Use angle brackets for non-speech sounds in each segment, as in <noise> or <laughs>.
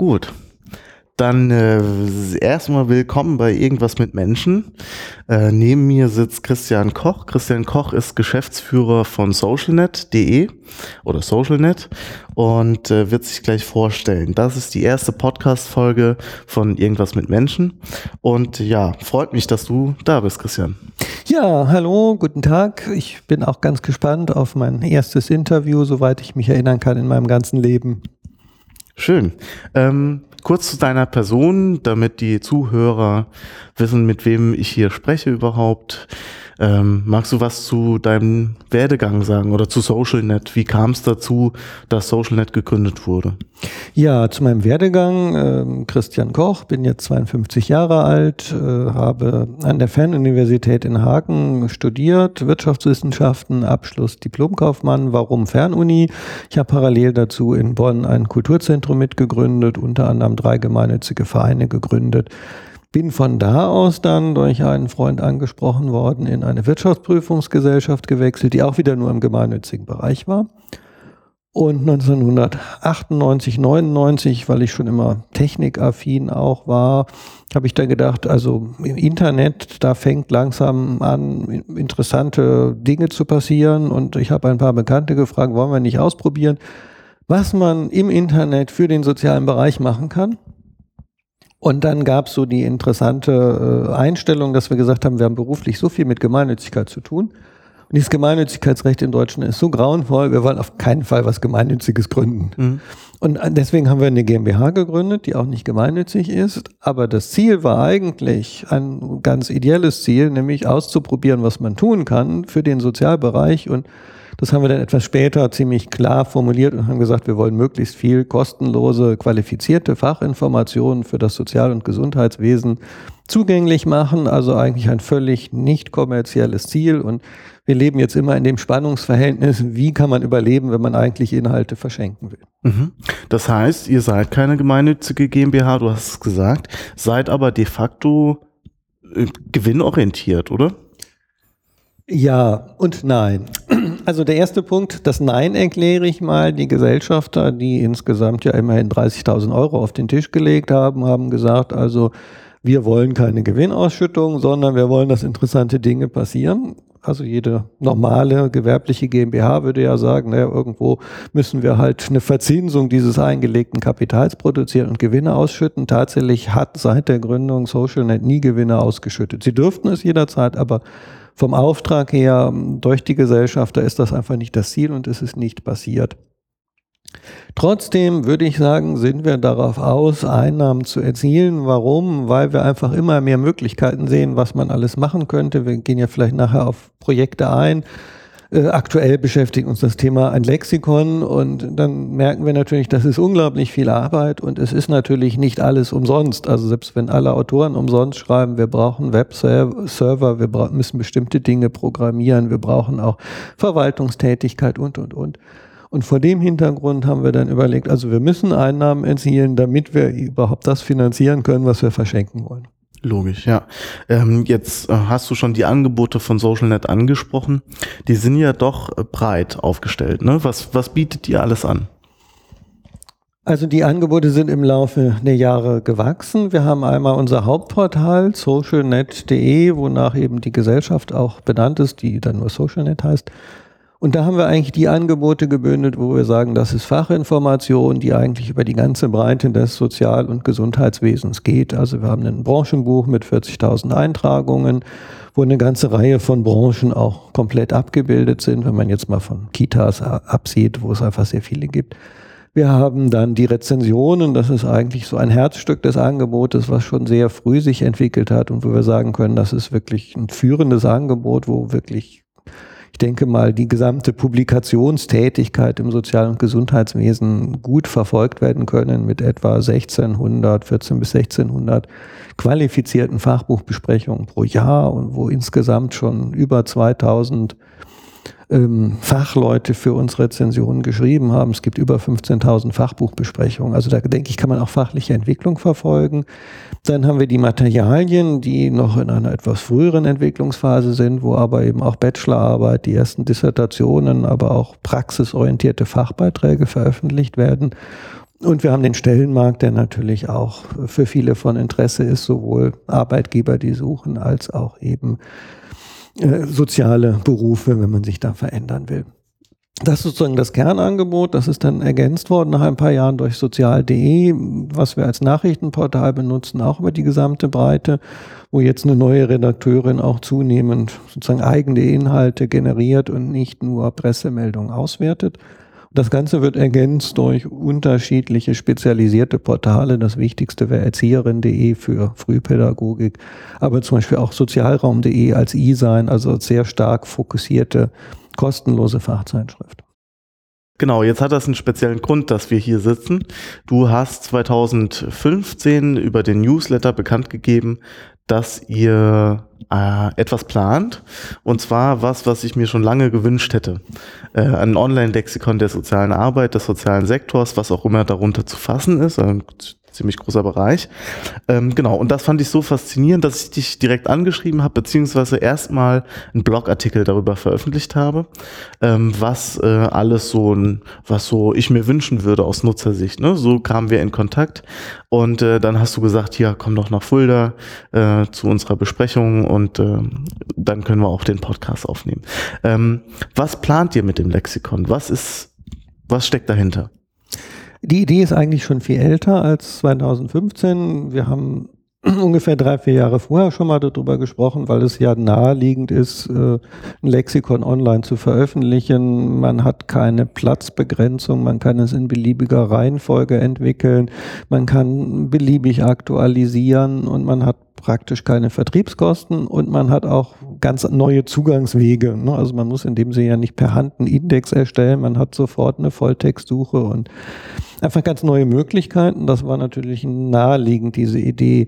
Gut. Dann äh, erstmal willkommen bei Irgendwas mit Menschen. Äh, neben mir sitzt Christian Koch. Christian Koch ist Geschäftsführer von socialnet.de oder socialnet und äh, wird sich gleich vorstellen. Das ist die erste Podcast-Folge von Irgendwas mit Menschen. Und ja, freut mich, dass du da bist, Christian. Ja, hallo, guten Tag. Ich bin auch ganz gespannt auf mein erstes Interview, soweit ich mich erinnern kann in meinem ganzen Leben. Schön. Ähm, kurz zu deiner Person, damit die Zuhörer wissen, mit wem ich hier spreche überhaupt. Ähm, magst du was zu deinem Werdegang sagen oder zu SocialNet? Wie kam es dazu, dass SocialNet gegründet wurde? Ja, zu meinem Werdegang. Äh, Christian Koch, bin jetzt 52 Jahre alt, äh, habe an der Fernuniversität in Hagen studiert, Wirtschaftswissenschaften, Abschluss Diplomkaufmann. Warum Fernuni? Ich habe parallel dazu in Bonn ein Kulturzentrum mitgegründet, unter anderem drei gemeinnützige Vereine gegründet bin von da aus dann durch einen Freund angesprochen worden, in eine Wirtschaftsprüfungsgesellschaft gewechselt, die auch wieder nur im gemeinnützigen Bereich war. Und 1998, 99, weil ich schon immer technikaffin auch war, habe ich dann gedacht, also im Internet, da fängt langsam an, interessante Dinge zu passieren. Und ich habe ein paar Bekannte gefragt, wollen wir nicht ausprobieren, was man im Internet für den sozialen Bereich machen kann. Und dann gab es so die interessante äh, Einstellung, dass wir gesagt haben, wir haben beruflich so viel mit Gemeinnützigkeit zu tun. Und dieses Gemeinnützigkeitsrecht in Deutschland ist so grauenvoll, wir wollen auf keinen Fall was Gemeinnütziges gründen. Mhm. Und deswegen haben wir eine GmbH gegründet, die auch nicht gemeinnützig ist. Aber das Ziel war eigentlich ein ganz ideelles Ziel, nämlich auszuprobieren, was man tun kann für den Sozialbereich und das haben wir dann etwas später ziemlich klar formuliert und haben gesagt, wir wollen möglichst viel kostenlose, qualifizierte Fachinformationen für das Sozial- und Gesundheitswesen zugänglich machen. Also eigentlich ein völlig nicht kommerzielles Ziel. Und wir leben jetzt immer in dem Spannungsverhältnis, wie kann man überleben, wenn man eigentlich Inhalte verschenken will. Mhm. Das heißt, ihr seid keine gemeinnützige GmbH, du hast es gesagt, seid aber de facto äh, gewinnorientiert, oder? Ja und nein. Also der erste Punkt, das Nein erkläre ich mal. Die Gesellschafter, die insgesamt ja immerhin 30.000 Euro auf den Tisch gelegt haben, haben gesagt, also wir wollen keine Gewinnausschüttung, sondern wir wollen, dass interessante Dinge passieren. Also jede normale gewerbliche GmbH würde ja sagen, naja, irgendwo müssen wir halt eine Verzinsung dieses eingelegten Kapitals produzieren und Gewinne ausschütten. Tatsächlich hat seit der Gründung SocialNet nie Gewinne ausgeschüttet. Sie dürften es jederzeit, aber vom Auftrag her durch die Gesellschafter ist das einfach nicht das Ziel und es ist nicht passiert. Trotzdem würde ich sagen, sind wir darauf aus, Einnahmen zu erzielen. Warum? Weil wir einfach immer mehr Möglichkeiten sehen, was man alles machen könnte. Wir gehen ja vielleicht nachher auf Projekte ein. Äh, aktuell beschäftigt uns das Thema ein Lexikon und dann merken wir natürlich, das ist unglaublich viel Arbeit und es ist natürlich nicht alles umsonst. Also selbst wenn alle Autoren umsonst schreiben, wir brauchen Webserver, wir müssen bestimmte Dinge programmieren, wir brauchen auch Verwaltungstätigkeit und, und, und. Und vor dem Hintergrund haben wir dann überlegt, also wir müssen Einnahmen erzielen, damit wir überhaupt das finanzieren können, was wir verschenken wollen. Logisch, ja. Ähm, jetzt äh, hast du schon die Angebote von SocialNet angesprochen. Die sind ja doch äh, breit aufgestellt. Ne? Was, was bietet ihr alles an? Also die Angebote sind im Laufe der Jahre gewachsen. Wir haben einmal unser Hauptportal socialnet.de, wonach eben die Gesellschaft auch benannt ist, die dann nur SocialNet heißt. Und da haben wir eigentlich die Angebote gebündelt, wo wir sagen, das ist Fachinformation, die eigentlich über die ganze Breite des Sozial- und Gesundheitswesens geht. Also wir haben ein Branchenbuch mit 40.000 Eintragungen, wo eine ganze Reihe von Branchen auch komplett abgebildet sind, wenn man jetzt mal von Kitas absieht, wo es einfach sehr viele gibt. Wir haben dann die Rezensionen, das ist eigentlich so ein Herzstück des Angebotes, was schon sehr früh sich entwickelt hat und wo wir sagen können, das ist wirklich ein führendes Angebot, wo wirklich ich denke mal, die gesamte Publikationstätigkeit im Sozial- und Gesundheitswesen gut verfolgt werden können mit etwa 1600, 14 bis 1600 qualifizierten Fachbuchbesprechungen pro Jahr und wo insgesamt schon über 2000 ähm, Fachleute für uns Rezensionen geschrieben haben. Es gibt über 15.000 Fachbuchbesprechungen. Also da denke ich, kann man auch fachliche Entwicklung verfolgen. Dann haben wir die Materialien, die noch in einer etwas früheren Entwicklungsphase sind, wo aber eben auch Bachelorarbeit, die ersten Dissertationen, aber auch praxisorientierte Fachbeiträge veröffentlicht werden. Und wir haben den Stellenmarkt, der natürlich auch für viele von Interesse ist, sowohl Arbeitgeber, die suchen, als auch eben äh, soziale Berufe, wenn man sich da verändern will. Das ist sozusagen das Kernangebot. Das ist dann ergänzt worden nach ein paar Jahren durch sozial.de, was wir als Nachrichtenportal benutzen, auch über die gesamte Breite, wo jetzt eine neue Redakteurin auch zunehmend sozusagen eigene Inhalte generiert und nicht nur Pressemeldungen auswertet. Das Ganze wird ergänzt durch unterschiedliche spezialisierte Portale. Das wichtigste wäre erzieherin.de für Frühpädagogik, aber zum Beispiel auch sozialraum.de als E-Sein, also sehr stark fokussierte kostenlose Fachzeitschrift. Genau, jetzt hat das einen speziellen Grund, dass wir hier sitzen. Du hast 2015 über den Newsletter bekannt gegeben, dass ihr äh, etwas plant. Und zwar was, was ich mir schon lange gewünscht hätte. Äh, ein Online-Lexikon der sozialen Arbeit, des sozialen Sektors, was auch immer darunter zu fassen ist. Äh, ziemlich großer Bereich. Ähm, genau, und das fand ich so faszinierend, dass ich dich direkt angeschrieben habe, beziehungsweise erstmal einen Blogartikel darüber veröffentlicht habe, ähm, was äh, alles so ein, was so ich mir wünschen würde aus Nutzersicht. Ne? So kamen wir in Kontakt und äh, dann hast du gesagt, ja, komm doch nach Fulda äh, zu unserer Besprechung und äh, dann können wir auch den Podcast aufnehmen. Ähm, was plant ihr mit dem Lexikon? Was ist, was steckt dahinter? Die Idee ist eigentlich schon viel älter als 2015. Wir haben <clears throat> ungefähr drei, vier Jahre vorher schon mal darüber gesprochen, weil es ja naheliegend ist, äh, ein Lexikon online zu veröffentlichen. Man hat keine Platzbegrenzung, man kann es in beliebiger Reihenfolge entwickeln, man kann beliebig aktualisieren und man hat praktisch keine Vertriebskosten und man hat auch ganz neue Zugangswege. Ne? Also man muss in dem Sinne ja nicht per Hand einen Index erstellen, man hat sofort eine Volltextsuche und einfach ganz neue Möglichkeiten. Das war natürlich naheliegend, diese Idee.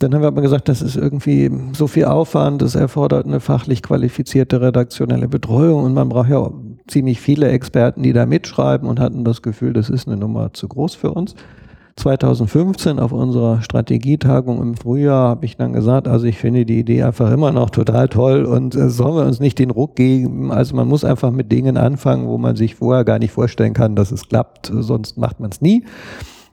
Dann haben wir aber gesagt, das ist irgendwie so viel Aufwand, das erfordert eine fachlich qualifizierte redaktionelle Betreuung und man braucht ja ziemlich viele Experten, die da mitschreiben und hatten das Gefühl, das ist eine Nummer zu groß für uns. 2015 auf unserer Strategietagung im Frühjahr habe ich dann gesagt, also ich finde die Idee einfach immer noch total toll und äh, sollen wir uns nicht den Ruck geben. Also man muss einfach mit Dingen anfangen, wo man sich vorher gar nicht vorstellen kann, dass es klappt, sonst macht man es nie.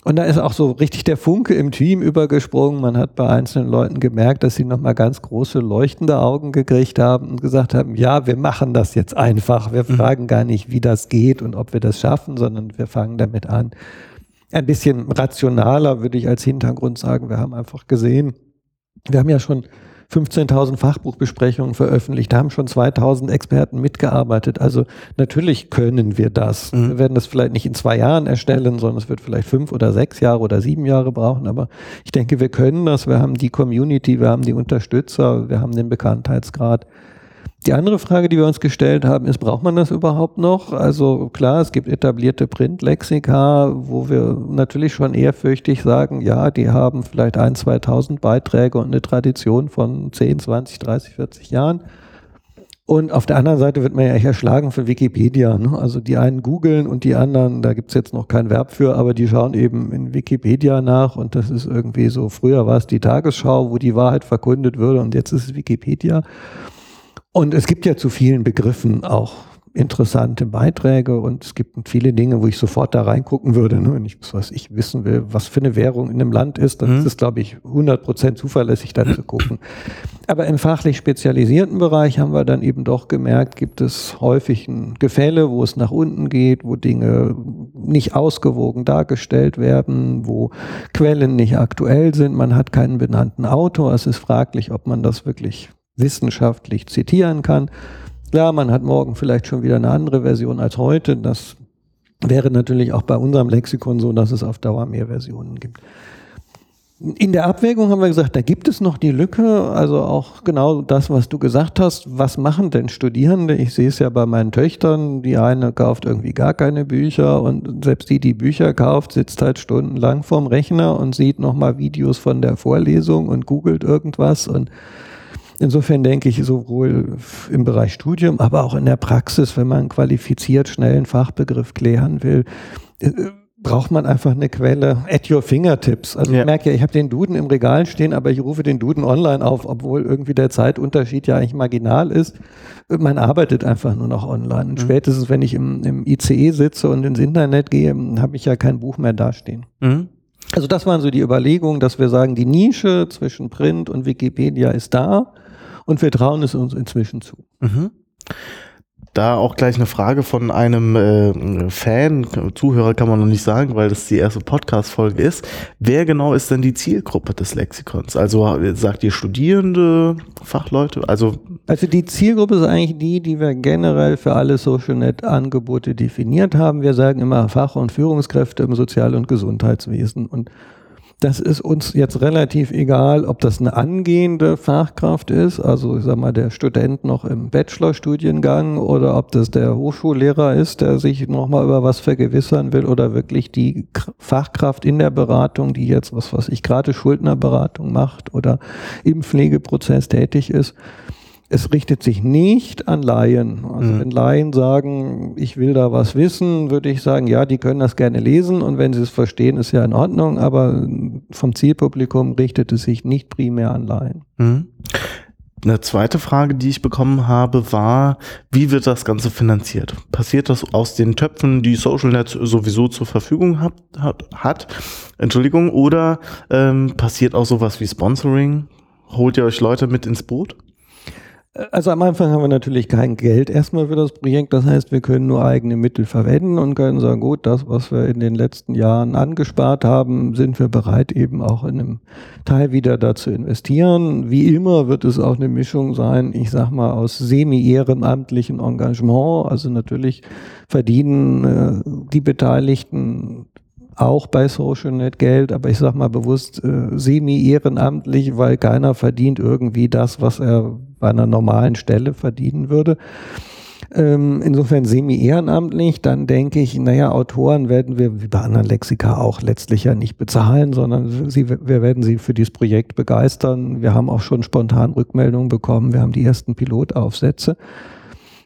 Und da ist auch so richtig der Funke im Team übergesprungen. Man hat bei einzelnen Leuten gemerkt, dass sie nochmal ganz große leuchtende Augen gekriegt haben und gesagt haben, ja, wir machen das jetzt einfach. Wir mhm. fragen gar nicht, wie das geht und ob wir das schaffen, sondern wir fangen damit an ein bisschen rationaler, würde ich als Hintergrund sagen. Wir haben einfach gesehen, wir haben ja schon 15.000 Fachbuchbesprechungen veröffentlicht, haben schon 2.000 Experten mitgearbeitet. Also natürlich können wir das. Mhm. Wir werden das vielleicht nicht in zwei Jahren erstellen, sondern es wird vielleicht fünf oder sechs Jahre oder sieben Jahre brauchen. Aber ich denke, wir können das. Wir haben die Community, wir haben die Unterstützer, wir haben den Bekanntheitsgrad. Die andere Frage, die wir uns gestellt haben, ist, braucht man das überhaupt noch? Also klar, es gibt etablierte Printlexika, wo wir natürlich schon ehrfürchtig sagen, ja, die haben vielleicht ein, 2000 Beiträge und eine Tradition von 10, 20, 30, 40 Jahren. Und auf der anderen Seite wird man ja erschlagen von Wikipedia. Ne? Also die einen googeln und die anderen, da gibt es jetzt noch kein Verb für, aber die schauen eben in Wikipedia nach und das ist irgendwie so, früher war es die Tagesschau, wo die Wahrheit verkündet würde und jetzt ist es Wikipedia. Und es gibt ja zu vielen Begriffen auch interessante Beiträge und es gibt viele Dinge, wo ich sofort da reingucken würde. Ne? Wenn ich was ich wissen will, was für eine Währung in einem Land ist, dann mhm. ist es, glaube ich, 100% zuverlässig da zu gucken. Aber im fachlich spezialisierten Bereich haben wir dann eben doch gemerkt, gibt es häufig ein Gefälle, wo es nach unten geht, wo Dinge nicht ausgewogen dargestellt werden, wo Quellen nicht aktuell sind, man hat keinen benannten Autor. Es ist fraglich, ob man das wirklich wissenschaftlich zitieren kann. Klar, man hat morgen vielleicht schon wieder eine andere Version als heute. Das wäre natürlich auch bei unserem Lexikon so, dass es auf Dauer mehr Versionen gibt. In der Abwägung haben wir gesagt, da gibt es noch die Lücke, also auch genau das, was du gesagt hast. Was machen denn Studierende? Ich sehe es ja bei meinen Töchtern. Die eine kauft irgendwie gar keine Bücher und selbst die, die Bücher kauft, sitzt halt stundenlang vorm Rechner und sieht nochmal Videos von der Vorlesung und googelt irgendwas und Insofern denke ich, sowohl im Bereich Studium, aber auch in der Praxis, wenn man qualifiziert schnell einen Fachbegriff klären will, äh, braucht man einfach eine Quelle at your fingertips. Also ja. ich merke ja, ich habe den Duden im Regal stehen, aber ich rufe den Duden online auf, obwohl irgendwie der Zeitunterschied ja eigentlich marginal ist. Man arbeitet einfach nur noch online. Und mhm. spätestens, wenn ich im, im, ICE sitze und ins Internet gehe, habe ich ja kein Buch mehr dastehen. Mhm. Also das waren so die Überlegungen, dass wir sagen, die Nische zwischen Print und Wikipedia ist da und wir trauen es uns inzwischen zu. Mhm. Da auch gleich eine Frage von einem äh, Fan, Zuhörer kann man noch nicht sagen, weil das die erste Podcast-Folge ist. Wer genau ist denn die Zielgruppe des Lexikons? Also sagt ihr Studierende, Fachleute? Also, also die Zielgruppe ist eigentlich die, die wir generell für alle SocialNet-Angebote definiert haben. Wir sagen immer Fach- und Führungskräfte im Sozial- und Gesundheitswesen. Und das ist uns jetzt relativ egal, ob das eine angehende Fachkraft ist, also ich sag mal der Student noch im Bachelorstudiengang oder ob das der Hochschullehrer ist, der sich nochmal über was vergewissern will oder wirklich die Fachkraft in der Beratung, die jetzt was was ich gerade Schuldnerberatung macht oder im Pflegeprozess tätig ist es richtet sich nicht an Laien. Also mhm. wenn Laien sagen, ich will da was wissen, würde ich sagen, ja, die können das gerne lesen und wenn sie es verstehen, ist ja in Ordnung, aber vom Zielpublikum richtet es sich nicht primär an Laien. Mhm. Eine zweite Frage, die ich bekommen habe, war, wie wird das Ganze finanziert? Passiert das aus den Töpfen, die SocialNet sowieso zur Verfügung hat, hat, hat Entschuldigung, oder ähm, passiert auch sowas wie Sponsoring? Holt ihr euch Leute mit ins Boot? Also am Anfang haben wir natürlich kein Geld erstmal für das Projekt. Das heißt, wir können nur eigene Mittel verwenden und können sagen, gut, das, was wir in den letzten Jahren angespart haben, sind wir bereit, eben auch in einem Teil wieder da zu investieren. Wie immer wird es auch eine Mischung sein, ich sag mal, aus semi-ehrenamtlichem Engagement. Also natürlich verdienen äh, die Beteiligten auch bei SocialNet Geld, aber ich sag mal bewusst äh, semi-ehrenamtlich, weil keiner verdient irgendwie das, was er bei einer normalen Stelle verdienen würde. Ähm, insofern semi-ehrenamtlich, dann denke ich, naja, Autoren werden wir wie bei anderen Lexika auch letztlich ja nicht bezahlen, sondern sie, wir werden sie für dieses Projekt begeistern. Wir haben auch schon spontan Rückmeldungen bekommen, wir haben die ersten Pilotaufsätze.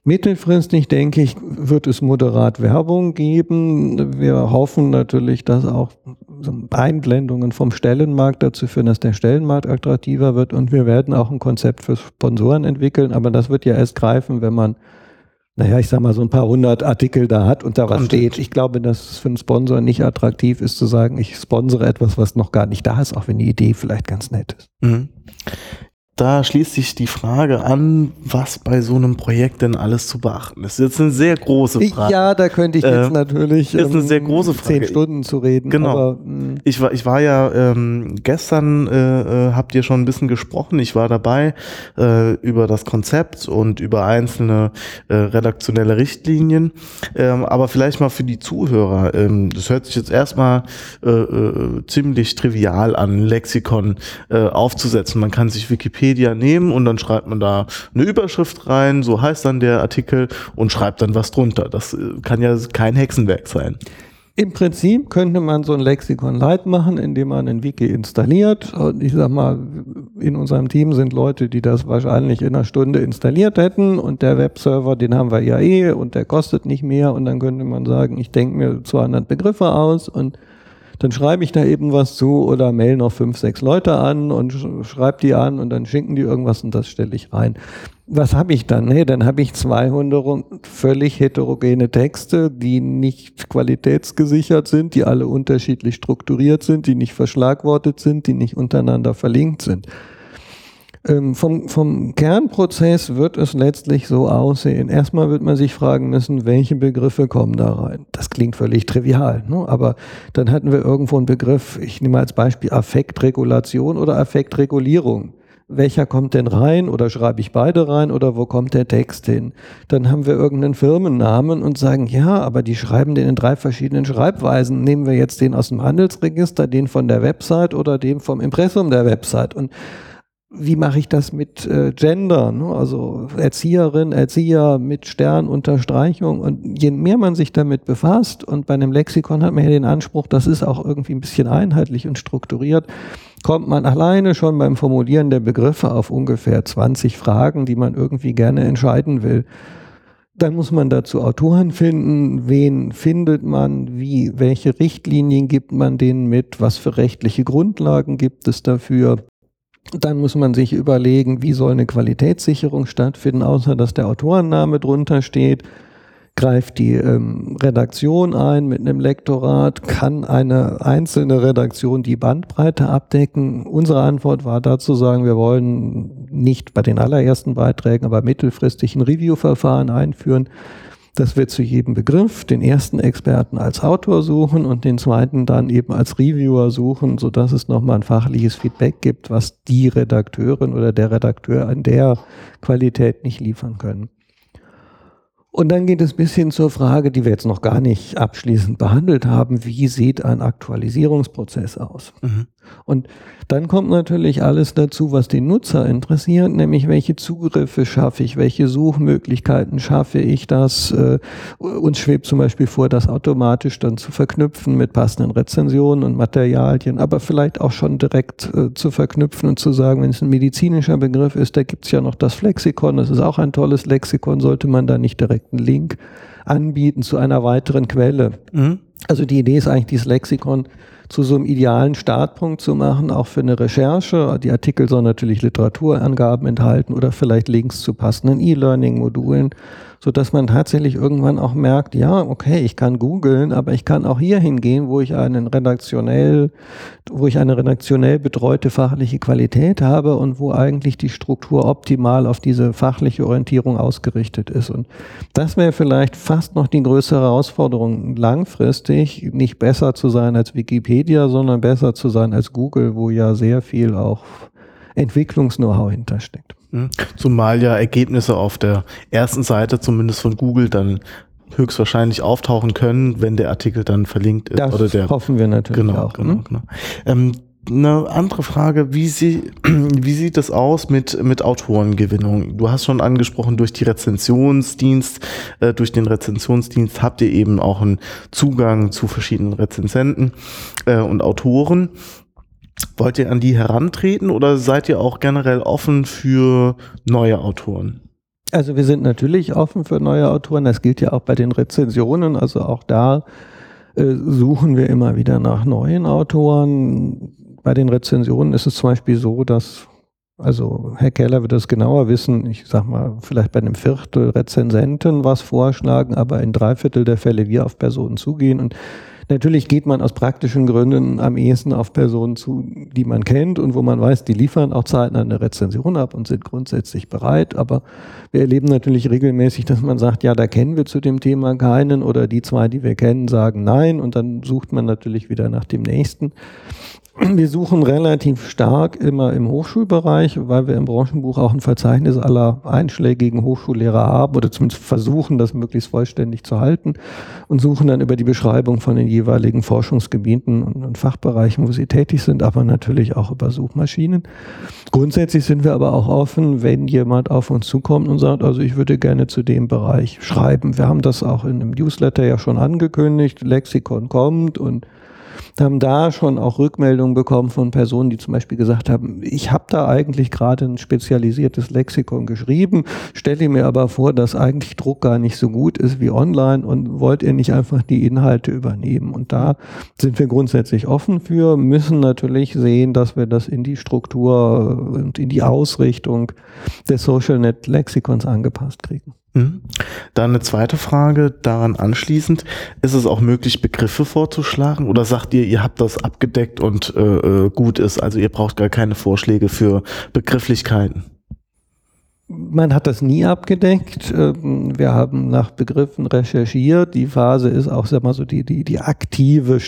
Mittelfristig, denke ich, wird es moderat Werbung geben. Wir hoffen natürlich, dass auch Einblendungen vom Stellenmarkt dazu führen, dass der Stellenmarkt attraktiver wird. Und wir werden auch ein Konzept für Sponsoren entwickeln. Aber das wird ja erst greifen, wenn man, naja, ich sag mal, so ein paar hundert Artikel da hat und da was steht. Ich glaube, dass es für einen Sponsor nicht attraktiv ist zu sagen, ich sponsere etwas, was noch gar nicht da ist, auch wenn die Idee vielleicht ganz nett ist. Mhm da schließt sich die Frage an, was bei so einem Projekt denn alles zu beachten ist. Das ist eine sehr große Frage. Ja, da könnte ich jetzt äh, natürlich ist eine sehr ähm, große Frage. zehn Stunden zu reden. Genau. Aber, hm. ich war, ich war ja ähm, gestern äh, äh, habt ihr schon ein bisschen gesprochen. Ich war dabei äh, über das Konzept und über einzelne äh, redaktionelle Richtlinien. Ähm, aber vielleicht mal für die Zuhörer. Ähm, das hört sich jetzt erstmal äh, äh, ziemlich trivial an, Lexikon äh, aufzusetzen. Man kann sich Wikipedia Wikipedia nehmen und dann schreibt man da eine Überschrift rein, so heißt dann der Artikel und schreibt dann was drunter. Das äh, kann ja kein Hexenwerk sein. Im Prinzip könnte man so ein Lexikon Light machen, indem man ein Wiki installiert. Und ich sag mal, in unserem Team sind Leute, die das wahrscheinlich in einer Stunde installiert hätten und der Webserver, den haben wir ja eh und der kostet nicht mehr und dann könnte man sagen, ich denke mir 200 Begriffe aus und dann schreibe ich da eben was zu oder mail noch fünf, sechs Leute an und schreibe die an und dann schicken die irgendwas und das stelle ich rein. Was habe ich dann? Nee, dann habe ich 200 völlig heterogene Texte, die nicht qualitätsgesichert sind, die alle unterschiedlich strukturiert sind, die nicht verschlagwortet sind, die nicht untereinander verlinkt sind. Ähm, vom, vom Kernprozess wird es letztlich so aussehen. Erstmal wird man sich fragen müssen, welche Begriffe kommen da rein. Das klingt völlig trivial, ne? aber dann hatten wir irgendwo einen Begriff, ich nehme als Beispiel Affektregulation oder Affektregulierung. Welcher kommt denn rein oder schreibe ich beide rein oder wo kommt der Text hin? Dann haben wir irgendeinen Firmennamen und sagen, ja, aber die schreiben den in drei verschiedenen Schreibweisen. Nehmen wir jetzt den aus dem Handelsregister, den von der Website oder den vom Impressum der Website. Und wie mache ich das mit äh, Gender, ne? also Erzieherin, Erzieher mit Sternunterstreichung und je mehr man sich damit befasst und bei einem Lexikon hat man ja den Anspruch, das ist auch irgendwie ein bisschen einheitlich und strukturiert, kommt man alleine schon beim Formulieren der Begriffe auf ungefähr 20 Fragen, die man irgendwie gerne entscheiden will. Dann muss man dazu Autoren finden. Wen findet man? Wie, welche Richtlinien gibt man denen mit? Was für rechtliche Grundlagen gibt es dafür? Dann muss man sich überlegen, wie soll eine Qualitätssicherung stattfinden, außer dass der Autorenname drunter steht. Greift die ähm, Redaktion ein mit einem Lektorat, kann eine einzelne Redaktion die Bandbreite abdecken. Unsere Antwort war dazu sagen, wir wollen nicht bei den allerersten Beiträgen, aber mittelfristig ein Review-Verfahren einführen, dass wir zu jedem Begriff den ersten Experten als Autor suchen und den zweiten dann eben als Reviewer suchen, so dass es nochmal ein fachliches Feedback gibt, was die Redakteurin oder der Redakteur an der Qualität nicht liefern können. Und dann geht es bis hin zur Frage, die wir jetzt noch gar nicht abschließend behandelt haben, wie sieht ein Aktualisierungsprozess aus? Mhm. Und dann kommt natürlich alles dazu, was den Nutzer interessiert, nämlich welche Zugriffe schaffe ich, welche Suchmöglichkeiten schaffe ich das. Äh, uns schwebt zum Beispiel vor, das automatisch dann zu verknüpfen mit passenden Rezensionen und Materialien, aber vielleicht auch schon direkt äh, zu verknüpfen und zu sagen, wenn es ein medizinischer Begriff ist, da gibt es ja noch das Flexikon, das ist auch ein tolles Lexikon, sollte man da nicht direkt einen Link anbieten zu einer weiteren Quelle. Mhm. Also die Idee ist eigentlich, dieses Lexikon zu so einem idealen Startpunkt zu machen, auch für eine Recherche. Die Artikel sollen natürlich Literaturangaben enthalten oder vielleicht Links zu passenden E-Learning-Modulen so dass man tatsächlich irgendwann auch merkt, ja, okay, ich kann googeln, aber ich kann auch hier hingehen, wo ich einen redaktionell, wo ich eine redaktionell betreute fachliche Qualität habe und wo eigentlich die Struktur optimal auf diese fachliche Orientierung ausgerichtet ist. Und das wäre vielleicht fast noch die größere Herausforderung, langfristig nicht besser zu sein als Wikipedia, sondern besser zu sein als Google, wo ja sehr viel auch Entwicklungs-Know-how hintersteckt. Zumal ja Ergebnisse auf der ersten Seite, zumindest von Google, dann höchstwahrscheinlich auftauchen können, wenn der Artikel dann verlinkt ist. Das oder der, hoffen wir natürlich genau, auch. Genau, ne? genau. Ähm, eine andere Frage, wie, sie, <clears throat> wie sieht es aus mit, mit Autorengewinnung? Du hast schon angesprochen, durch die Rezensionsdienst, äh, durch den Rezensionsdienst habt ihr eben auch einen Zugang zu verschiedenen Rezensenten äh, und Autoren. Wollt ihr an die herantreten oder seid ihr auch generell offen für neue Autoren? Also wir sind natürlich offen für neue Autoren. Das gilt ja auch bei den Rezensionen. Also auch da äh, suchen wir immer wieder nach neuen Autoren. Bei den Rezensionen ist es zum Beispiel so, dass also Herr Keller wird das genauer wissen. Ich sag mal, vielleicht bei einem Viertel Rezensenten was vorschlagen, aber in drei Viertel der Fälle wir auf Personen zugehen und Natürlich geht man aus praktischen Gründen am ehesten auf Personen zu, die man kennt und wo man weiß, die liefern auch zeitnah eine Rezension ab und sind grundsätzlich bereit. Aber wir erleben natürlich regelmäßig, dass man sagt, ja, da kennen wir zu dem Thema keinen oder die zwei, die wir kennen, sagen nein und dann sucht man natürlich wieder nach dem nächsten. Wir suchen relativ stark immer im Hochschulbereich, weil wir im Branchenbuch auch ein Verzeichnis aller einschlägigen Hochschullehrer haben oder zumindest versuchen, das möglichst vollständig zu halten und suchen dann über die Beschreibung von den jeweiligen Forschungsgebieten und Fachbereichen, wo sie tätig sind, aber natürlich auch über Suchmaschinen. Grundsätzlich sind wir aber auch offen, wenn jemand auf uns zukommt und sagt, also ich würde gerne zu dem Bereich schreiben. Wir haben das auch in einem Newsletter ja schon angekündigt, Lexikon kommt und haben da schon auch Rückmeldungen bekommen von Personen, die zum Beispiel gesagt haben, ich habe da eigentlich gerade ein spezialisiertes Lexikon geschrieben, stelle mir aber vor, dass eigentlich Druck gar nicht so gut ist wie online und wollt ihr nicht einfach die Inhalte übernehmen? Und da sind wir grundsätzlich offen für, müssen natürlich sehen, dass wir das in die Struktur und in die Ausrichtung des SocialNet Lexikons angepasst kriegen. Mhm. Dann eine zweite Frage daran anschließend. Ist es auch möglich, Begriffe vorzuschlagen oder sagt ihr, ihr habt das abgedeckt und äh, äh, gut ist, also ihr braucht gar keine Vorschläge für Begrifflichkeiten? Man hat das nie abgedeckt. Ähm, wir haben nach Begriffen recherchiert. Die Phase ist auch, sag mal so, die, die, die aktive,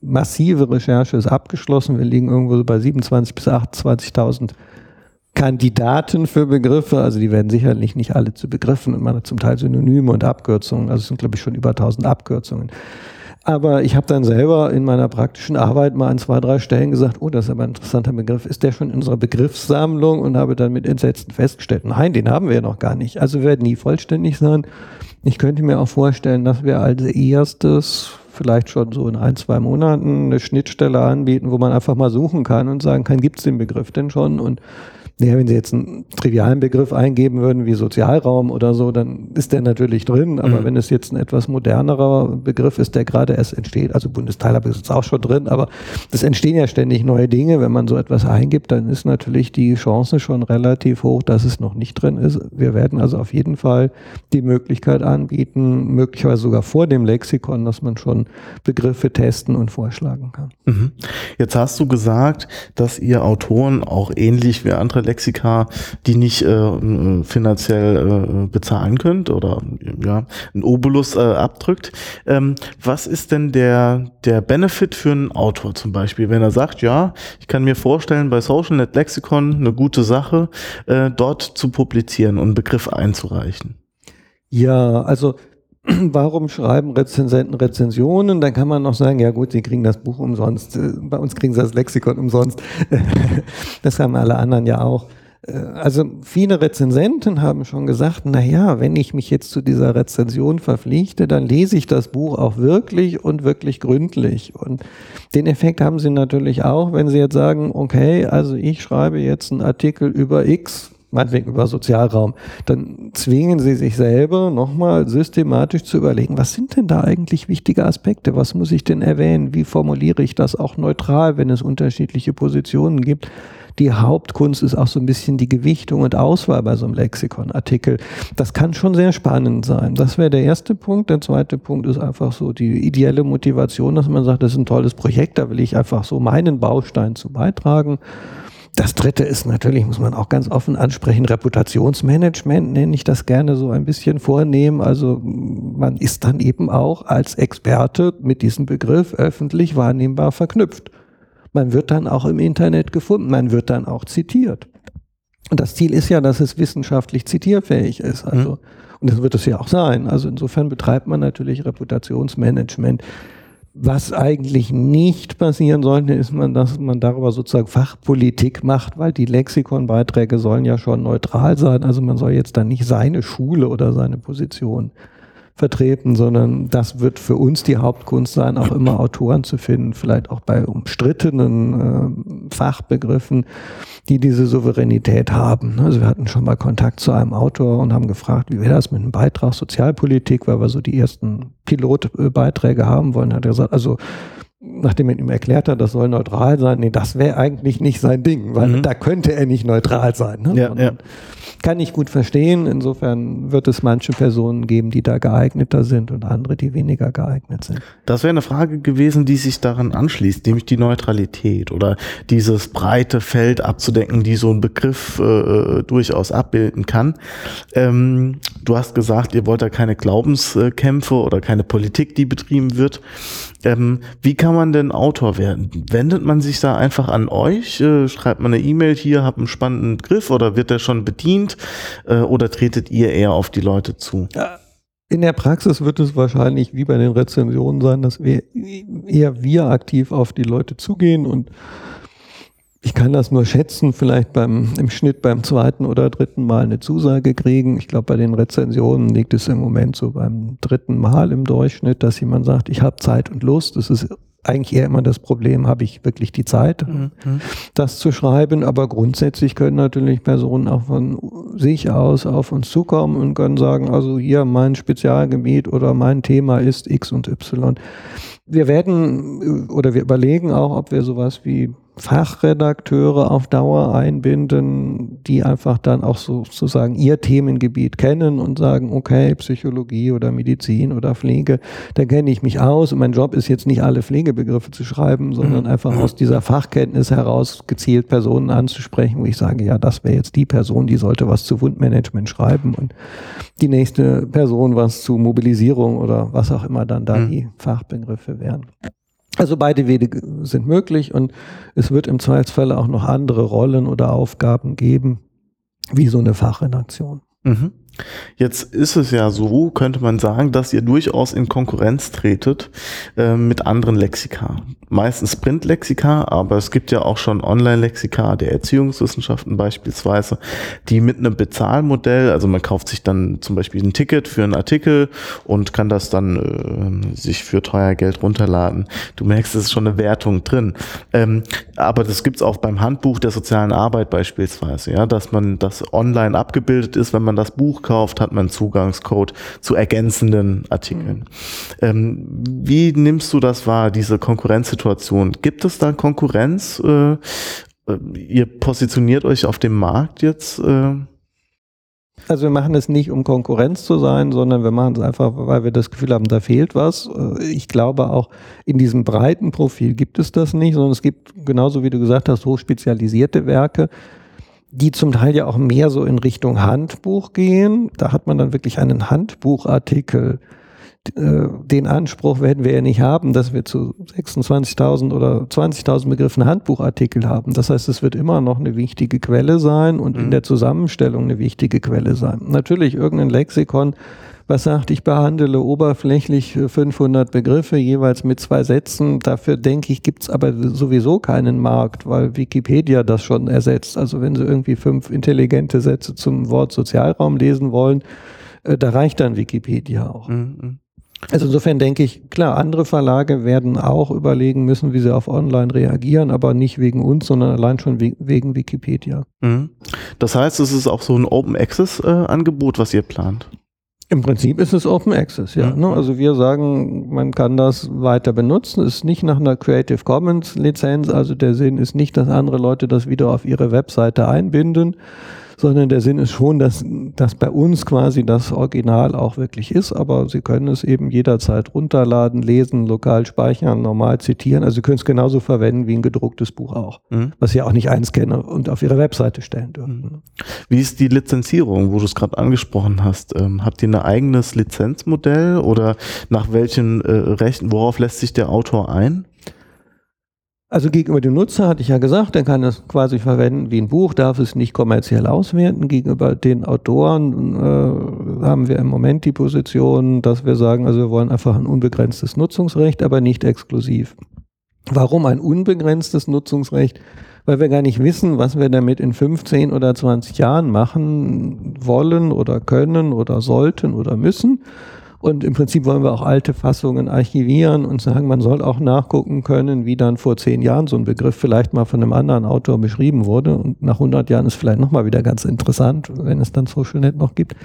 massive Recherche ist abgeschlossen. Wir liegen irgendwo bei 27.000 bis 28.000 Kandidaten für Begriffe, also die werden sicherlich nicht alle zu Begriffen und man hat zum Teil Synonyme und Abkürzungen, also es sind glaube ich schon über 1000 Abkürzungen. Aber ich habe dann selber in meiner praktischen Arbeit mal an zwei, drei Stellen gesagt, oh, das ist aber ein interessanter Begriff. Ist der schon in unserer Begriffssammlung? Und habe dann mit Entsetzen festgestellt, nein, den haben wir noch gar nicht. Also wir werden nie vollständig sein. Ich könnte mir auch vorstellen, dass wir als erstes vielleicht schon so in ein, zwei Monaten eine Schnittstelle anbieten, wo man einfach mal suchen kann und sagen kann, gibt es den Begriff denn schon? Und Naja, wenn Sie jetzt einen trivialen Begriff eingeben würden wie Sozialraum oder so, dann ist der natürlich drin. Aber mhm. wenn es jetzt ein etwas modernerer Begriff ist, der gerade erst entsteht, also Bundesteilhabe ist auch schon drin, aber es entstehen ja ständig neue Dinge. Wenn man so etwas eingibt, dann ist natürlich die Chance schon relativ hoch, dass es noch nicht drin ist. Wir werden also auf jeden Fall die Möglichkeit anbieten, möglicherweise sogar vor dem Lexikon, dass man schon Begriffe testen und vorschlagen kann. Mhm. Jetzt hast du gesagt, dass ihr Autoren auch ähnlich wie andere Lexika, die nicht äh, finanziell äh, bezahlen könnt oder ja, ein Obolus äh, abdrückt. Ähm, was ist denn der, der Benefit für einen Autor zum Beispiel, wenn er sagt, ja, ich kann mir vorstellen, bei SocialNet Lexikon eine gute Sache, äh, dort zu publizieren und einen Begriff einzureichen? Ja, also <clears throat> warum schreiben Rezensenten Rezensionen? Dann kann man noch sagen, ja gut, sie kriegen das Buch umsonst. Äh, bei uns kriegen sie das Lexikon umsonst. <laughs> Das haben alle anderen ja auch. Äh, also viele Rezensenten haben schon gesagt, na ja, wenn ich mich jetzt zu dieser Rezension verpflichte, dann lese ich das Buch auch wirklich und wirklich gründlich. Und den Effekt haben sie natürlich auch, wenn sie jetzt sagen, okay, also ich schreibe jetzt einen Artikel über X, meinetwegen über Sozialraum, dann zwingen sie sich selber nochmal systematisch zu überlegen, was sind denn da eigentlich wichtige Aspekte? Was muss ich denn erwähnen? Wie formuliere ich das auch neutral, wenn es unterschiedliche Positionen gibt? Die Hauptkunst ist auch so ein bisschen die Gewichtung und Auswahl bei so einem Lexikonartikel. Das kann schon sehr spannend sein. Das wäre der erste Punkt. Der zweite Punkt ist einfach so die ideelle Motivation, dass man sagt, das ist ein tolles Projekt, da will ich einfach so meinen Baustein zu beitragen. Das dritte ist natürlich, muss man auch ganz offen ansprechen, Reputationsmanagement nenne ich das gerne so ein bisschen vornehmen. Also man ist dann eben auch als Experte mit diesem Begriff öffentlich wahrnehmbar verknüpft. Man wird dann auch im Internet gefunden, man wird dann auch zitiert. Und das Ziel ist ja, dass es wissenschaftlich zitierfähig ist. Also, mhm. und das wird es ja auch sein. Also insofern betreibt man natürlich Reputationsmanagement. Was eigentlich nicht passieren sollte, ist man, dass man darüber sozusagen Fachpolitik macht, weil die Lexikonbeiträge sollen ja schon neutral sein. Also man soll jetzt dann nicht seine Schule oder seine Position vertreten, sondern das wird für uns die Hauptkunst sein, auch immer Autoren zu finden, vielleicht auch bei umstrittenen äh, Fachbegriffen, die diese Souveränität haben. Also wir hatten schon mal Kontakt zu einem Autor und haben gefragt, wie wäre das mit einem Beitrag Sozialpolitik, weil wir so die ersten Pilotbeiträge haben wollen. Hat er gesagt, also nachdem er ihm erklärt hat, das soll neutral sein, nee, das wäre eigentlich nicht sein Ding, weil mhm. da könnte er nicht neutral sein. Ne? Ja, ja kann ich gut verstehen. Insofern wird es manche Personen geben, die da geeigneter sind und andere, die weniger geeignet sind. Das wäre eine Frage gewesen, die sich daran anschließt, nämlich die Neutralität oder dieses breite Feld abzudecken, die so ein Begriff äh, durchaus abbilden kann. Ähm, du hast gesagt, ihr wollt da keine Glaubenskämpfe oder keine Politik, die betrieben wird. Ähm, wie kann man denn Autor werden? Wendet man sich da einfach an euch? Äh, schreibt man eine E-Mail hier, habt einen spannenden Griff oder wird der schon bedient? Äh, oder tretet ihr eher auf die Leute zu? In der Praxis wird es wahrscheinlich wie bei den Rezensionen sein, dass wir eher wir aktiv auf die Leute zugehen und ich kann das nur schätzen, vielleicht beim, im Schnitt beim zweiten oder dritten Mal eine Zusage kriegen. Ich glaube, bei den Rezensionen liegt es im Moment so beim dritten Mal im Durchschnitt, dass jemand sagt, ich habe Zeit und Lust. Das ist eigentlich eher immer das Problem, habe ich wirklich die Zeit, mhm. das zu schreiben. Aber grundsätzlich können natürlich Personen auch von sich aus auf uns zukommen und können sagen, also hier mein Spezialgebiet oder mein Thema ist X und Y. Wir werden oder wir überlegen auch, ob wir sowas wie Fachredakteure auf Dauer einbinden, die einfach dann auch sozusagen ihr Themengebiet kennen und sagen, okay, Psychologie oder Medizin oder Pflege, da kenne ich mich aus und mein Job ist jetzt nicht alle Pflegebegriffe zu schreiben, sondern mhm. einfach aus dieser Fachkenntnis heraus gezielt Personen anzusprechen, wo ich sage, ja, das wäre jetzt die Person, die sollte was zu Wundmanagement schreiben und die nächste Person was zu Mobilisierung oder was auch immer dann da mhm. die Fachbegriffe wären. Also beide Wege sind möglich und es wird im Zweifelsfall auch noch andere Rollen oder Aufgaben geben, wie so eine Fachredaktion. Mhm. Jetzt ist es ja so, könnte man sagen, dass ihr durchaus in Konkurrenz tretet äh, mit anderen Lexika. Meistens Print-Lexika, aber es gibt ja auch schon Online-Lexika der Erziehungswissenschaften beispielsweise, die mit einem Bezahlmodell, also man kauft sich dann zum Beispiel ein Ticket für einen Artikel und kann das dann äh, sich für teuer Geld runterladen. Du merkst, es ist schon eine Wertung drin. Ähm, aber das gibt's auch beim Handbuch der sozialen Arbeit beispielsweise, ja, dass man das online abgebildet ist, wenn man das Buch kauft, hat man Zugangscode zu ergänzenden Artikeln. Mhm. Ähm, wie nimmst du das wahr, diese Konkurrenzsituation? Gibt es da Konkurrenz? Äh, äh, ihr positioniert euch auf dem Markt jetzt? Äh? Also wir machen es nicht, um Konkurrenz zu sein, sondern wir machen es einfach, weil wir das Gefühl haben, da fehlt was. Äh, ich glaube auch, in diesem breiten Profil gibt es das nicht, sondern es gibt, genauso wie du gesagt hast, hochspezialisierte Werke, die zum Teil ja auch mehr so in Richtung Handbuch gehen. Da hat man dann wirklich einen Handbuchartikel. Äh, den Anspruch werden wir ja nicht haben, dass wir zu 26.000 oder 20.000 Begriffen Handbuchartikel haben. Das heißt, es wird immer noch eine wichtige Quelle sein und mhm. in der Zusammenstellung eine wichtige Quelle sein. Natürlich irgendein Lexikon was sagt, ich behandle oberflächlich 500 Begriffe jeweils mit zwei Sätzen. Dafür denke ich, gibt's aber sowieso keinen Markt, weil Wikipedia das schon ersetzt. Also wenn Sie irgendwie fünf intelligente Sätze zum Wort Sozialraum lesen wollen, äh, da reicht dann Wikipedia auch. Mhm, mhm. Also insofern denke ich, klar, andere Verlage werden auch überlegen müssen, wie sie auf Online reagieren, aber nicht wegen uns, sondern allein schon wegen Wikipedia. Mhm. Das heißt, es ist auch so ein Open Access äh, Angebot, was ihr plant. Im Prinzip ist es Open Access, ja. Ne? Also wir sagen, man kann das weiter benutzen. Es ist nicht nach einer Creative Commons Lizenz. Also der Sinn ist nicht, dass andere Leute das wieder auf ihre Webseite einbinden, sondern der Sinn ist schon, dass, dass bei uns quasi das Original auch wirklich ist, aber Sie können es eben jederzeit runterladen, lesen, lokal speichern, normal zitieren. Also Sie können es genauso verwenden wie ein gedrucktes Buch auch, mhm. was Sie auch nicht einscannen und auf Ihre Webseite stellen dürfen. Mhm. Wie ist die Lizenzierung, wo du es gerade angesprochen hast? Ähm, habt ihr ein eigenes Lizenzmodell oder nach welchen äh, Rechten, worauf lässt sich der Autor ein? Also gegenüber dem Nutzer hatte ich ja gesagt, er kann es quasi verwenden wie ein Buch, darf es nicht kommerziell auswerten. Gegenüber den Autoren äh, haben wir im Moment die Position, dass wir sagen, also wir wollen einfach ein unbegrenztes Nutzungsrecht, aber nicht exklusiv. Warum ein unbegrenztes Nutzungsrecht? Weil wir gar nicht wissen, was wir damit in 15 oder 20 Jahren machen wollen oder können oder sollten oder müssen. Und im Prinzip wollen wir auch alte Fassungen archivieren und sagen, man soll auch nachgucken können, wie dann vor zehn Jahren so ein Begriff vielleicht mal von einem anderen Autor beschrieben wurde. Und nach 100 Jahren ist vielleicht nochmal wieder ganz interessant, wenn es dann SocialNet noch gibt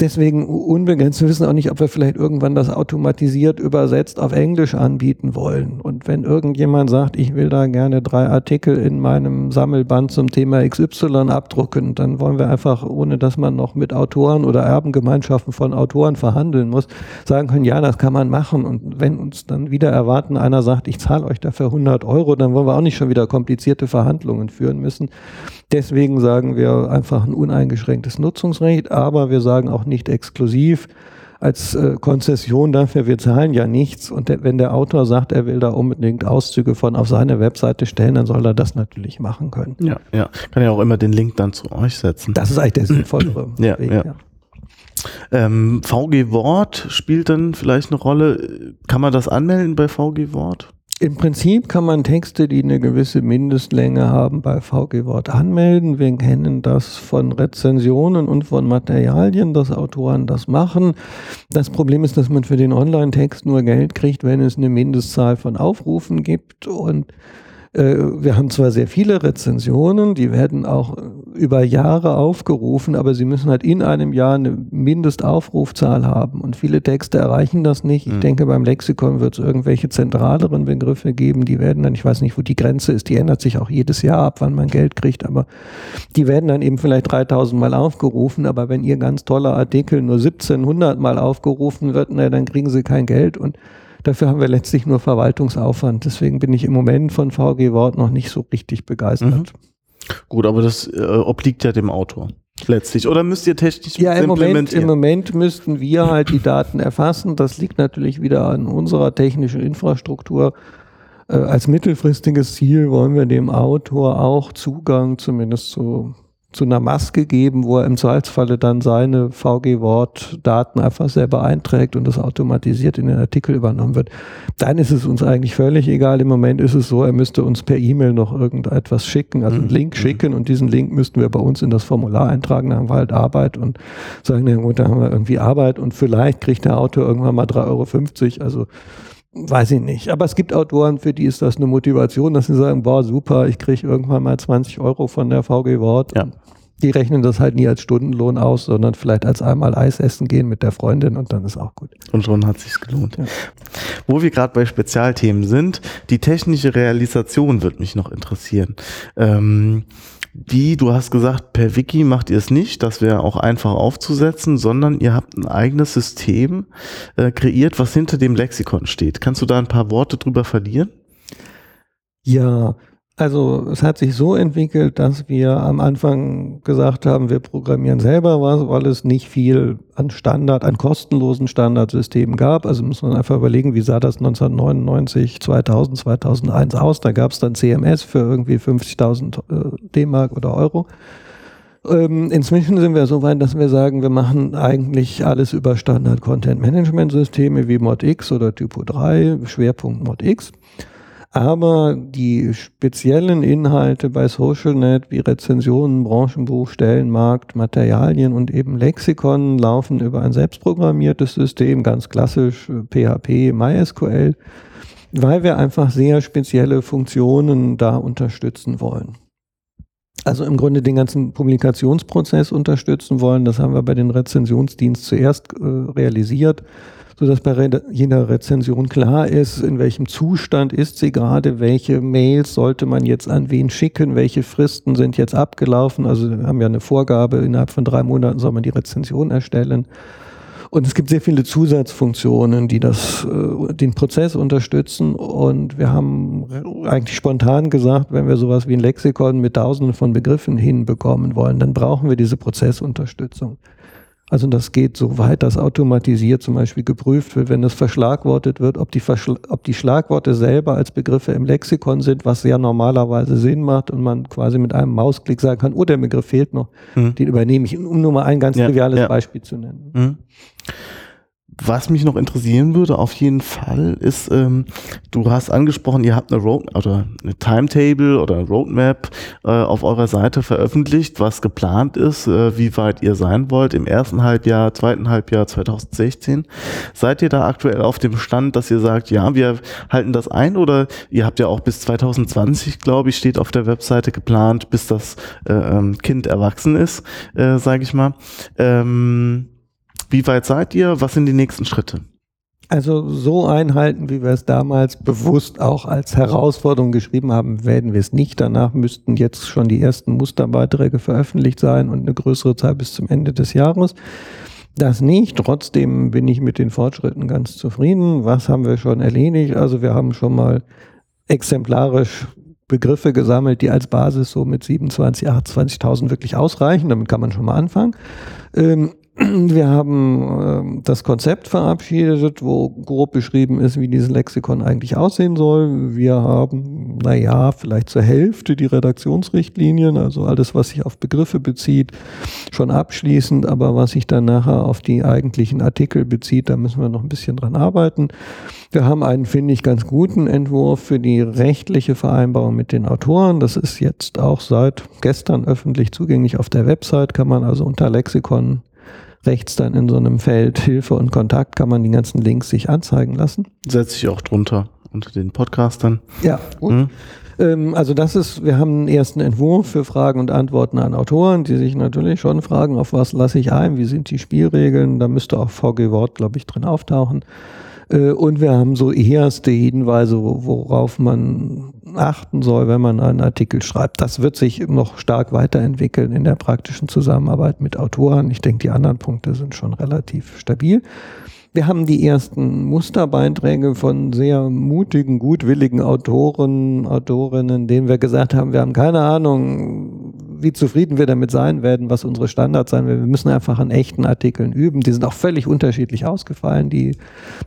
deswegen unbegrenzt. Wir wissen auch nicht, ob wir vielleicht irgendwann das automatisiert übersetzt auf Englisch anbieten wollen. Und wenn irgendjemand sagt, ich will da gerne drei Artikel in meinem Sammelband zum Thema XY abdrucken, dann wollen wir einfach, ohne dass man noch mit Autoren oder Erbengemeinschaften von Autoren verhandeln muss, sagen können, ja, das kann man machen. Und wenn uns dann wieder erwarten, einer sagt, ich zahle euch dafür 100 Euro, dann wollen wir auch nicht schon wieder komplizierte Verhandlungen führen müssen. Deswegen sagen wir einfach ein uneingeschränktes Nutzungsrecht, aber wir sagen auch nicht exklusiv als äh, Konzession dafür, wir zahlen ja nichts. Und der, wenn der Autor sagt, er will da unbedingt Auszüge von auf seine Webseite stellen, dann soll er das natürlich machen können. Ja, ja. Kann ja auch immer den Link dann zu euch setzen. Das ist eigentlich der sinnvollere <clears throat> ja, Weg, ja. ja. Ähm, VG Wort spielt dann vielleicht eine Rolle. Kann man das anmelden bei VG Wort? Im Prinzip kann man Texte, die eine gewisse Mindestlänge haben, bei VG Wort anmelden. Wir kennen das von Rezensionen und von Materialien, dass Autoren das machen. Das Problem ist, dass man für den Online-Text nur Geld kriegt, wenn es eine Mindestzahl von Aufrufen gibt und wir haben zwar sehr viele Rezensionen, die werden auch äh, über Jahre aufgerufen, aber sie müssen halt in einem Jahr eine Mindestaufrufzahl haben und viele Texte erreichen das nicht. Ich mhm. denke, beim Lexikon wird es irgendwelche zentraleren Begriffe geben, die werden dann, ich weiß nicht, wo die Grenze ist, die ändert sich auch jedes Jahr ab, wann man Geld kriegt, aber die werden dann eben vielleicht 3000 Mal aufgerufen, aber wenn ihr ganz toller Artikel nur 1700 Mal aufgerufen wird, na, dann kriegen sie kein Geld und Dafür haben wir letztlich nur Verwaltungsaufwand. Deswegen bin ich im Moment von VG Wort noch nicht so richtig begeistert. Mhm. Gut, aber das äh, obliegt ja dem Autor letztlich. Oder müsst ihr technisch ja, im Moment, im Moment müssten wir halt die Daten erfassen. Das liegt natürlich wieder an unserer technischen Infrastruktur. Äh, als mittelfristiges Ziel wollen wir dem Autor auch Zugang zumindest zu zu einer Maske geben, wo er im Zweifelsfalle dann seine VG-Wort-Daten einfach selber einträgt und das automatisiert in den Artikel übernommen wird, dann ist es uns eigentlich völlig egal. Im Moment ist es so, er müsste uns per E-Mail noch irgendetwas schicken, also einen mhm. Link mhm. schicken und diesen Link müssten wir bei uns in das Formular eintragen, da haben wir halt Arbeit und sagen, na gut, da haben wir irgendwie Arbeit und vielleicht kriegt der Autor irgendwann mal 3,50 Euro. Also Weiß ich nicht. Aber es gibt Autoren, für die ist das eine Motivation, dass sie sagen, boah, super, ich kriege irgendwann mal 20 Euro von der VG Wort. Ja. Die rechnen das halt nie als Stundenlohn aus, sondern vielleicht als einmal Eis essen gehen mit der Freundin und dann ist auch gut. Und schon hat sich's gelohnt. Ja. Wo wir gerade bei Spezialthemen sind, die technische Realisation wird mich noch interessieren. Ähm, wie, du hast gesagt, per Wiki macht ihr es nicht, das wäre auch einfach aufzusetzen, sondern ihr habt ein eigenes System äh, kreiert, was hinter dem Lexikon steht. Kannst du da ein paar Worte drüber verlieren? Ja, also es hat sich so entwickelt, dass wir am Anfang gesagt haben, wir programmieren selber was, weil es nicht viel an Standard, an kostenlosen Standardsystemen gab. Also muss man einfach überlegen, wie sah das 1999, 2000, 2001 aus. Da gab es dann CMS für irgendwie 50.000 äh, D-Mark oder Euro. Ähm, inzwischen sind wir so weit, dass wir sagen, wir machen eigentlich alles über Standard-Content-Management-Systeme wie ModX oder Typo 3, Schwerpunkt ModX. Aber die speziellen Inhalte bei SocialNet wie Rezensionen, Branchenbuch, Stellenmarkt, Materialien und eben Lexikon laufen über ein selbstprogrammiertes System, ganz klassisch PHP, MySQL, weil wir einfach sehr spezielle Funktionen da unterstützen wollen. Also im Grunde den ganzen Publikationsprozess unterstützen wollen. Das haben wir bei den Rezensionsdienst zuerst äh, realisiert sodass bei jeder Rezension klar ist, in welchem Zustand ist sie gerade, welche Mails sollte man jetzt an wen schicken, welche Fristen sind jetzt abgelaufen. Also wir haben ja eine Vorgabe, innerhalb von drei Monaten soll man die Rezension erstellen. Und es gibt sehr viele Zusatzfunktionen, die das, äh, den Prozess unterstützen. Und wir haben eigentlich spontan gesagt, wenn wir sowas wie ein Lexikon mit Tausenden von Begriffen hinbekommen wollen, dann brauchen wir diese Prozessunterstützung. Also das geht so weit, dass automatisiert zum Beispiel geprüft wird, wenn es verschlagwortet wird, ob die, Verschl ob die Schlagworte selber als Begriffe im Lexikon sind, was ja normalerweise Sinn macht und man quasi mit einem Mausklick sagen kann, oh, der Begriff fehlt noch, mhm. den übernehme ich, um nur mal ein ganz ja, triviales ja. Beispiel zu nennen. Mhm. Was mich noch interessieren würde, auf jeden Fall, ist, ähm, du hast angesprochen, ihr habt eine Road oder eine Timetable oder Roadmap äh, auf eurer Seite veröffentlicht, was geplant ist, äh, wie weit ihr sein wollt im ersten Halbjahr, zweiten Halbjahr 2016. Seid ihr da aktuell auf dem Stand, dass ihr sagt, ja, wir halten das ein oder ihr habt ja auch bis 2020, glaube ich, steht auf der Webseite geplant, bis das äh, ähm, Kind erwachsen ist, äh, sage ich mal. Ähm, wie weit seid ihr? Was sind die nächsten Schritte? Also so einhalten, wie wir es damals bewusst auch als Herausforderung geschrieben haben, werden wir es nicht. Danach müssten jetzt schon die ersten Musterbeiträge veröffentlicht sein und eine größere Zeit bis zum Ende des Jahres. Das nicht. Trotzdem bin ich mit den Fortschritten ganz zufrieden. Was haben wir schon erledigt? Also wir haben schon mal exemplarisch Begriffe gesammelt, die als Basis so mit 27, 28.000 wirklich ausreichen. Damit kann man schon mal anfangen. Ähm, <clears throat> wir haben äh, das Konzept verabschiedet, wo grob beschrieben ist, wie dieses Lexikon eigentlich aussehen soll. Wir haben, naja, vielleicht zur Hälfte die Redaktionsrichtlinien, also alles, was sich auf Begriffe bezieht, schon abschließend, aber was sich dann nachher auf die eigentlichen Artikel bezieht, da müssen wir noch ein bisschen dran arbeiten. Wir haben einen, finde ich, ganz guten Entwurf für die rechtliche Vereinbarung mit den Autoren. Das ist jetzt auch seit gestern öffentlich zugänglich auf der Website, kann man also unter Lexikon rechts dann in so einem Feld Hilfe und Kontakt kann man die ganzen Links sich anzeigen lassen. Setze ich auch drunter unter den Podcastern. Ja, gut. Mhm. Ähm, also das ist, wir haben einen ersten Entwurf für Fragen und Antworten an Autoren, die sich natürlich schon fragen, auf was lasse ich ein, wie sind die Spielregeln, da müsste auch VG Wort, glaube ich, drin auftauchen. Äh, und wir haben so erste Hinweise, worauf man achten soll, wenn man einen Artikel schreibt. Das wird sich noch stark weiterentwickeln in der praktischen Zusammenarbeit mit Autoren. Ich denke, die anderen Punkte sind schon relativ stabil. Wir haben die ersten Musterbeiträge von sehr mutigen, gutwilligen Autoren, Autorinnen, denen wir gesagt haben, wir haben keine Ahnung, wie zufrieden wir damit sein werden, was unsere Standards sein werden. Wir müssen einfach an echten Artikeln üben. Die sind auch völlig unterschiedlich ausgefallen. Die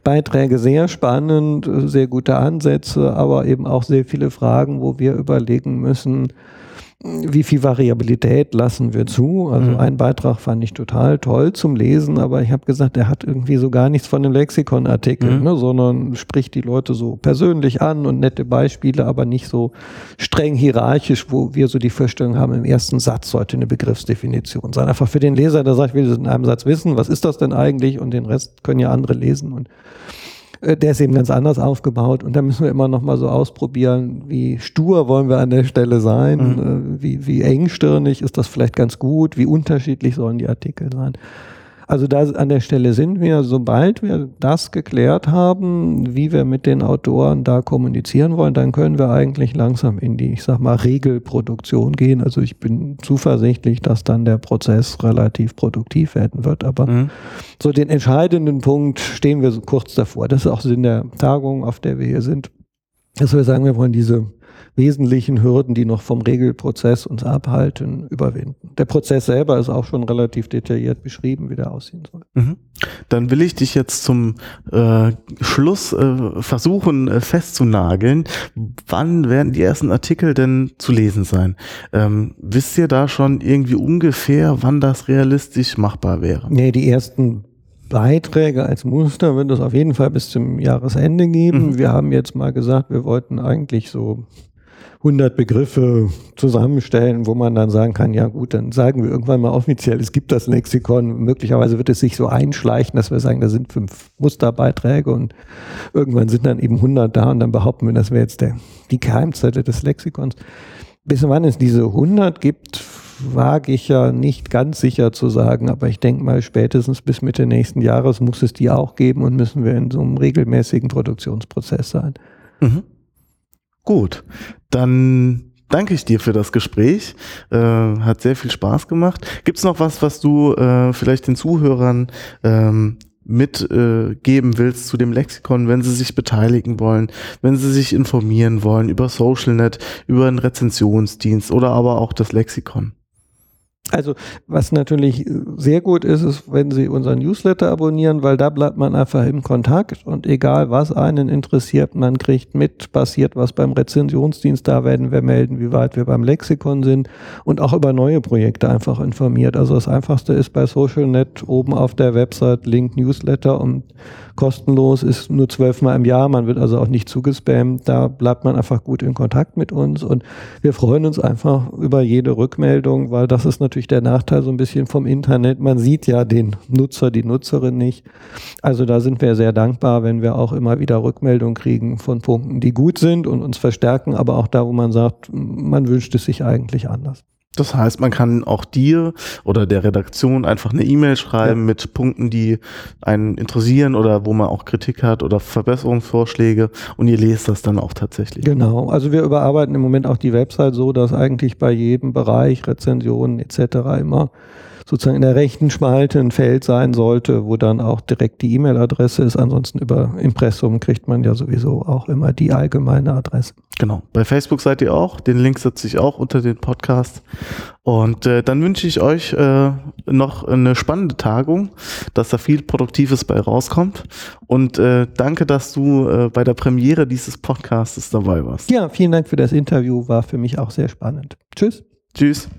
Beiträge sehr spannend, sehr gute Ansätze, aber eben auch sehr viele Fragen, wo wir überlegen müssen, wie viel Variabilität lassen wir zu? Also mhm. ein Beitrag fand ich total toll zum Lesen, aber ich habe gesagt, der hat irgendwie so gar nichts von dem Lexikonartikel, mhm. ne, sondern spricht die Leute so persönlich an und nette Beispiele, aber nicht so streng hierarchisch, wo wir so die Vorstellung haben, im ersten Satz sollte eine Begriffsdefinition sein. Einfach für den Leser, der sagt, ich will das in einem Satz wissen, was ist das denn eigentlich? Und den Rest können ja andere lesen und der ist eben ganz anders aufgebaut und da müssen wir immer noch mal so ausprobieren, wie stur wollen wir an der Stelle sein, mhm. Äh, wie, wie engstirnig ist das vielleicht ganz gut, wie unterschiedlich sollen die Artikel sein. Also da an der Stelle sind wir, sobald wir das geklärt haben, wie wir mit den Autoren da kommunizieren wollen, dann können wir eigentlich langsam in die, ich sag mal, Regelproduktion gehen. Also ich bin zuversichtlich, dass dann der Prozess relativ produktiv werden wird. Aber mhm. so den entscheidenden Punkt stehen wir so kurz davor. Das ist auch Sinn der Tagung, auf der wir hier sind. Dass wir sagen, wir wollen diese wesentlichen Hürden, die noch vom Regelprozess uns abhalten, überwinden. Der Prozess selber ist auch schon relativ detailliert beschrieben, wie der aussehen soll. Mhm. Dann will ich dich jetzt zum äh, Schluss äh, versuchen äh, festzunageln. Wann werden die ersten Artikel denn zu lesen sein? Ähm, wisst ihr da schon irgendwie ungefähr, wann das realistisch machbar wäre? Nee, die ersten Beiträge als Muster wird es auf jeden Fall bis zum Jahresende geben. Mhm. Wir haben jetzt mal gesagt, wir wollten eigentlich so 100 Begriffe zusammenstellen, wo man dann sagen kann, ja gut, dann sagen wir irgendwann mal offiziell, es gibt das Lexikon. Möglicherweise wird es sich so einschleichen, dass wir sagen, da sind fünf Musterbeiträge und irgendwann sind dann eben 100 da und dann behaupten wir, das wäre jetzt der, die Keimzelle des Lexikons. Bis wann es diese 100 gibt, wage ich ja nicht ganz sicher zu sagen, aber ich denke mal, spätestens bis Mitte nächsten Jahres muss es die auch geben und müssen wir in so einem regelmäßigen Produktionsprozess sein. Mhm. Gut, dann danke ich dir für das Gespräch. Äh, hat sehr viel Spaß gemacht. Gibt es noch was, was du äh, vielleicht den Zuhörern ähm, mitgeben äh, willst zu dem Lexikon, wenn sie sich beteiligen wollen, wenn sie sich informieren wollen über SocialNet, über einen Rezensionsdienst oder aber auch das Lexikon? Also was natürlich sehr gut ist, ist, wenn Sie unseren Newsletter abonnieren, weil da bleibt man einfach im Kontakt und egal was einen interessiert, man kriegt mit, passiert was beim Rezensionsdienst, da werden wir melden, wie weit wir beim Lexikon sind und auch über neue Projekte einfach informiert. Also das Einfachste ist bei SocialNet oben auf der Website Link Newsletter und kostenlos ist nur zwölfmal im Jahr, man wird also auch nicht zugespammt, da bleibt man einfach gut in Kontakt mit uns und wir freuen uns einfach über jede Rückmeldung, weil das ist natürlich natürlich der Nachteil so ein bisschen vom Internet. Man sieht ja den Nutzer, die Nutzerin nicht. Also da sind wir sehr dankbar, wenn wir auch immer wieder Rückmeldungen kriegen von Punkten, die gut sind und uns verstärken, aber auch da, wo man sagt, man wünscht es sich eigentlich anders. Das heißt, man kann auch dir oder der Redaktion einfach eine E-Mail schreiben ja. mit Punkten, die einen interessieren oder wo man auch Kritik hat oder Verbesserungsvorschläge und ihr lest das dann auch tatsächlich. Genau, also wir überarbeiten im Moment auch die Website so, dass eigentlich bei jedem Bereich Rezensionen etc. immer sozusagen in der rechten Spalte ein Feld sein sollte, wo dann auch direkt die E-Mail-Adresse ist. Ansonsten über Impressum kriegt man ja sowieso auch immer die allgemeine Adresse. Genau. Bei Facebook seid ihr auch. Den Link setze ich auch unter den Podcast. Und äh, dann wünsche ich euch äh, noch eine spannende Tagung, dass da viel Produktives bei rauskommt. Und äh, danke, dass du äh, bei der Premiere dieses Podcasts dabei warst. Ja, vielen Dank für das Interview. War für mich auch sehr spannend. Tschüss. Tschüss.